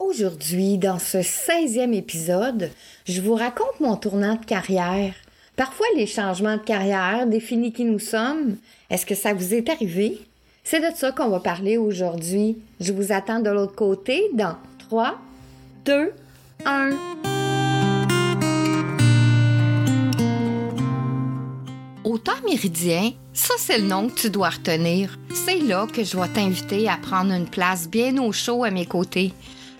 Aujourd'hui, dans ce 16e épisode, je vous raconte mon tournant de carrière. Parfois, les changements de carrière définissent qui nous sommes. Est-ce que ça vous est arrivé? C'est de ça qu'on va parler aujourd'hui. Je vous attends de l'autre côté dans 3, 2, 1. Au temps méridien, ça c'est le nom que tu dois retenir. C'est là que je vais t'inviter à prendre une place bien au chaud à mes côtés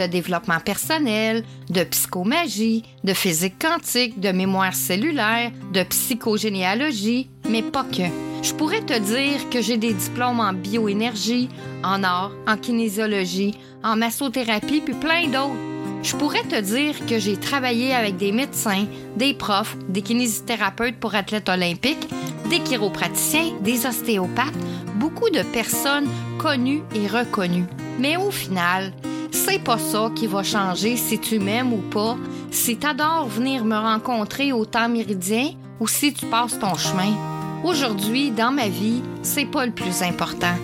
de développement personnel, de psychomagie, de physique quantique, de mémoire cellulaire, de psychogénéalogie, mais pas que. Je pourrais te dire que j'ai des diplômes en bioénergie, en art, en kinésiologie, en massothérapie, puis plein d'autres. Je pourrais te dire que j'ai travaillé avec des médecins, des profs, des kinésithérapeutes pour athlètes olympiques, des chiropraticiens, des ostéopathes, beaucoup de personnes connues et reconnues. Mais au final, c'est pas ça qui va changer si tu m'aimes ou pas, si t'adores venir me rencontrer au temps méridien ou si tu passes ton chemin. Aujourd'hui, dans ma vie, c'est pas le plus important.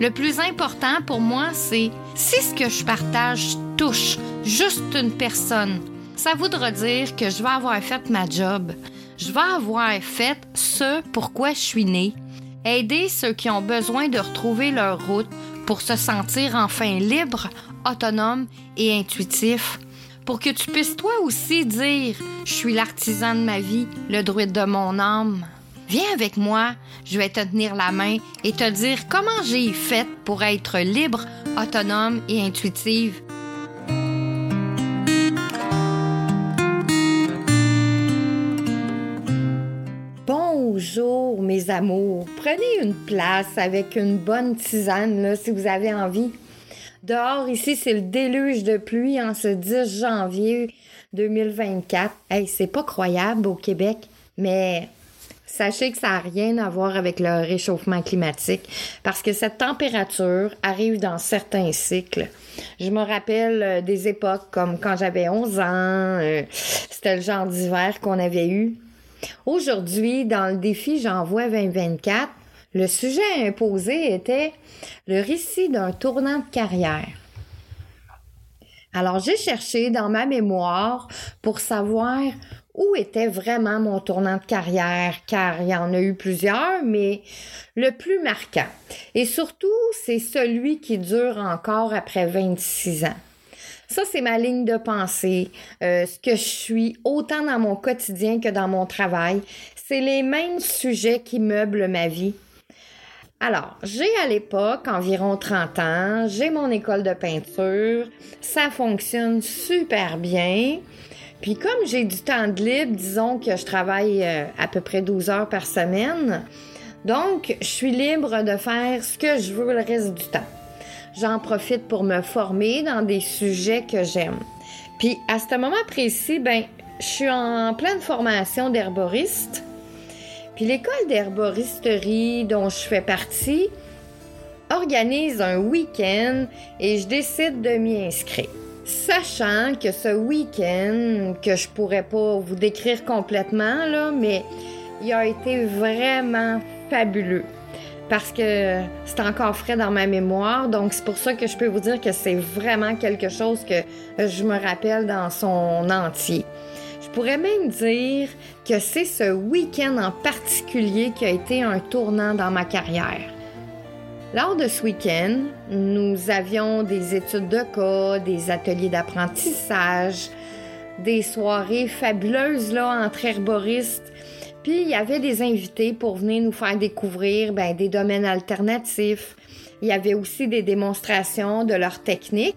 Le plus important pour moi, c'est si ce que je partage touche juste une personne, ça voudra dire que je vais avoir fait ma job. Je vais avoir fait ce pourquoi je suis née. Aider ceux qui ont besoin de retrouver leur route pour se sentir enfin libre, autonome et intuitif. Pour que tu puisses toi aussi dire Je suis l'artisan de ma vie, le druide de mon âme. Viens avec moi, je vais te tenir la main et te dire comment j'ai fait pour être libre, autonome et intuitive. Bonjour mes amours, prenez une place avec une bonne tisane si vous avez envie. Dehors, ici, c'est le déluge de pluie en ce 10 janvier 2024. Hey, c'est pas croyable au Québec, mais sachez que ça n'a rien à voir avec le réchauffement climatique parce que cette température arrive dans certains cycles. Je me rappelle euh, des époques comme quand j'avais 11 ans, euh, c'était le genre d'hiver qu'on avait eu. Aujourd'hui, dans le défi J'envoie 2024, le sujet imposé était le récit d'un tournant de carrière. Alors j'ai cherché dans ma mémoire pour savoir où était vraiment mon tournant de carrière, car il y en a eu plusieurs, mais le plus marquant. Et surtout, c'est celui qui dure encore après 26 ans. Ça, c'est ma ligne de pensée, euh, ce que je suis autant dans mon quotidien que dans mon travail. C'est les mêmes sujets qui meublent ma vie. Alors, j'ai à l'époque environ 30 ans, j'ai mon école de peinture, ça fonctionne super bien. Puis comme j'ai du temps de libre, disons que je travaille euh, à peu près 12 heures par semaine, donc je suis libre de faire ce que je veux le reste du temps. J'en profite pour me former dans des sujets que j'aime. Puis à ce moment précis, ben, je suis en pleine formation d'herboriste. Puis l'école d'herboristerie dont je fais partie organise un week-end et je décide de m'y inscrire. Sachant que ce week-end, que je pourrais pas vous décrire complètement, là, mais il a été vraiment fabuleux parce que c'est encore frais dans ma mémoire. Donc, c'est pour ça que je peux vous dire que c'est vraiment quelque chose que je me rappelle dans son entier pourrais même dire que c'est ce week-end en particulier qui a été un tournant dans ma carrière. Lors de ce week-end, nous avions des études de cas, des ateliers d'apprentissage, des soirées fabuleuses là, entre herboristes. Puis il y avait des invités pour venir nous faire découvrir ben, des domaines alternatifs. Il y avait aussi des démonstrations de leurs techniques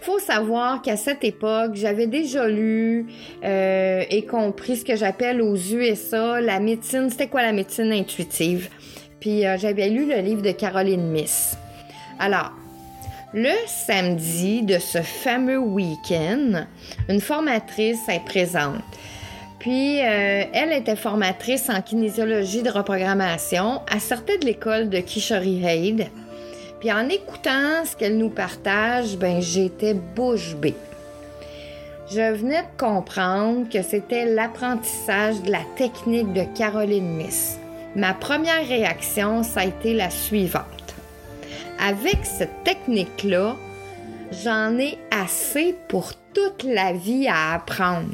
faut savoir qu'à cette époque, j'avais déjà lu euh, et compris ce que j'appelle aux USA la médecine. C'était quoi la médecine intuitive? Puis euh, j'avais lu le livre de Caroline Miss. Alors, le samedi de ce fameux week-end, une formatrice est présente. Puis, euh, elle était formatrice en kinésiologie de reprogrammation. Elle sortait de l'école de Kishori Haid. Puis, en écoutant ce qu'elle nous partage, ben, j'étais bouche bée. Je venais de comprendre que c'était l'apprentissage de la technique de Caroline Miss. Ma première réaction, ça a été la suivante. Avec cette technique-là, j'en ai assez pour toute la vie à apprendre.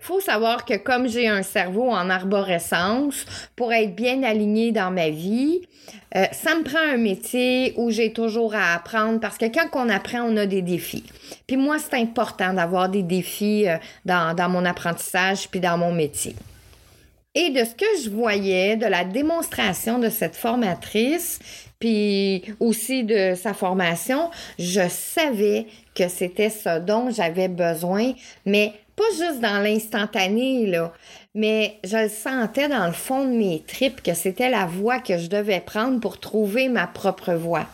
Faut savoir que comme j'ai un cerveau en arborescence, pour être bien aligné dans ma vie, euh, ça me prend un métier où j'ai toujours à apprendre parce que quand on apprend, on a des défis. Puis moi, c'est important d'avoir des défis euh, dans, dans mon apprentissage puis dans mon métier. Et de ce que je voyais, de la démonstration de cette formatrice, puis aussi de sa formation, je savais que c'était ce dont j'avais besoin, mais pas juste dans l'instantané, là, mais je le sentais dans le fond de mes tripes que c'était la voie que je devais prendre pour trouver ma propre voie.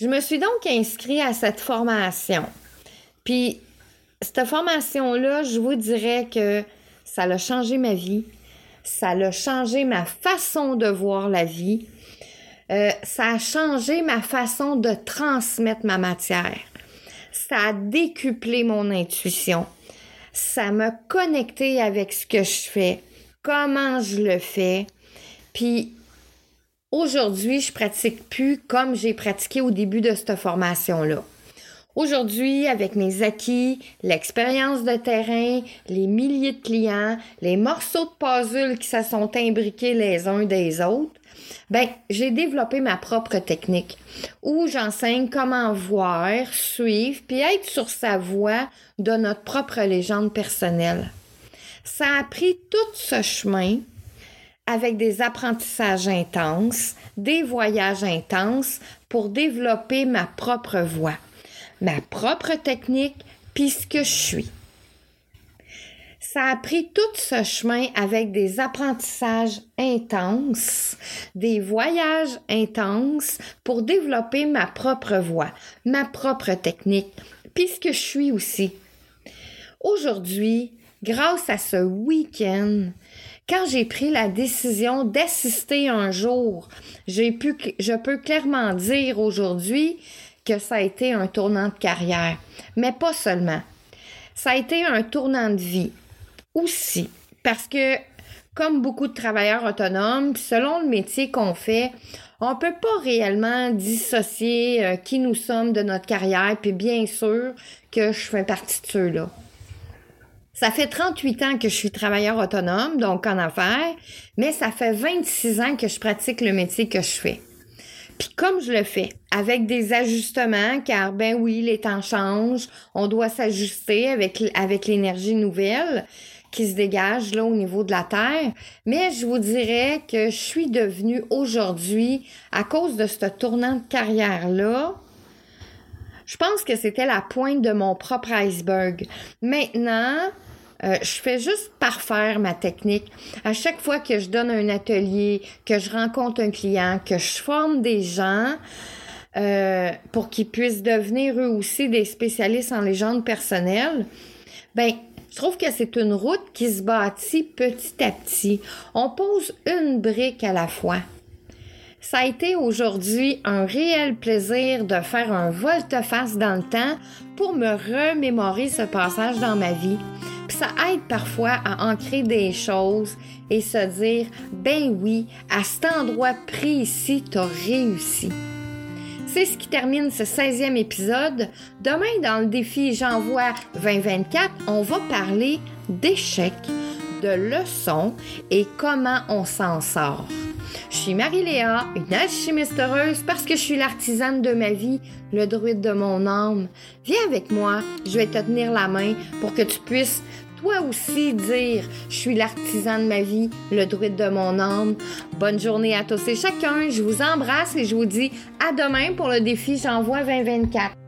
Je me suis donc inscrite à cette formation. Puis, cette formation-là, je vous dirais que ça a changé ma vie. Ça a changé ma façon de voir la vie. Euh, ça a changé ma façon de transmettre ma matière. Ça a décuplé mon intuition ça m'a connecté avec ce que je fais, comment je le fais. Puis aujourd'hui, je pratique plus comme j'ai pratiqué au début de cette formation-là. Aujourd'hui, avec mes acquis, l'expérience de terrain, les milliers de clients, les morceaux de puzzle qui se sont imbriqués les uns des autres, ben, j'ai développé ma propre technique où j'enseigne comment voir, suivre, puis être sur sa voie de notre propre légende personnelle. Ça a pris tout ce chemin avec des apprentissages intenses, des voyages intenses pour développer ma propre voix, ma propre technique, puis ce que je suis ça a pris tout ce chemin avec des apprentissages intenses, des voyages intenses pour développer ma propre voix, ma propre technique, puisque je suis aussi. Aujourd'hui, grâce à ce week-end, quand j'ai pris la décision d'assister un jour, je peux clairement dire aujourd'hui que ça a été un tournant de carrière, mais pas seulement. Ça a été un tournant de vie aussi. Parce que, comme beaucoup de travailleurs autonomes, selon le métier qu'on fait, on peut pas réellement dissocier euh, qui nous sommes de notre carrière, puis bien sûr que je fais partie de ceux-là. Ça fait 38 ans que je suis travailleur autonome, donc en affaires, mais ça fait 26 ans que je pratique le métier que je fais. Puis comme je le fais, avec des ajustements, car ben oui, les temps changent, on doit s'ajuster avec, avec l'énergie nouvelle, qui se dégage là au niveau de la Terre. Mais je vous dirais que je suis devenue aujourd'hui, à cause de ce tournant de carrière-là, je pense que c'était la pointe de mon propre iceberg. Maintenant, euh, je fais juste parfaire ma technique. À chaque fois que je donne un atelier, que je rencontre un client, que je forme des gens euh, pour qu'ils puissent devenir eux aussi des spécialistes en légende personnelle, ben je trouve que c'est une route qui se bâtit petit à petit. On pose une brique à la fois. Ça a été aujourd'hui un réel plaisir de faire un volte-face dans le temps pour me remémorer ce passage dans ma vie. Puis ça aide parfois à ancrer des choses et se dire, ben oui, à cet endroit précis, t'as réussi. C'est ce qui termine ce 16e épisode. Demain, dans le défi J'envoie 2024, on va parler d'échecs, de leçons et comment on s'en sort. Je suis Marie-Léa, une alchimiste heureuse parce que je suis l'artisane de ma vie, le druide de mon âme. Viens avec moi, je vais te tenir la main pour que tu puisses aussi dire Je suis l'artisan de ma vie, le druide de mon âme. Bonne journée à tous et chacun. Je vous embrasse et je vous dis à demain pour le défi J'envoie 2024.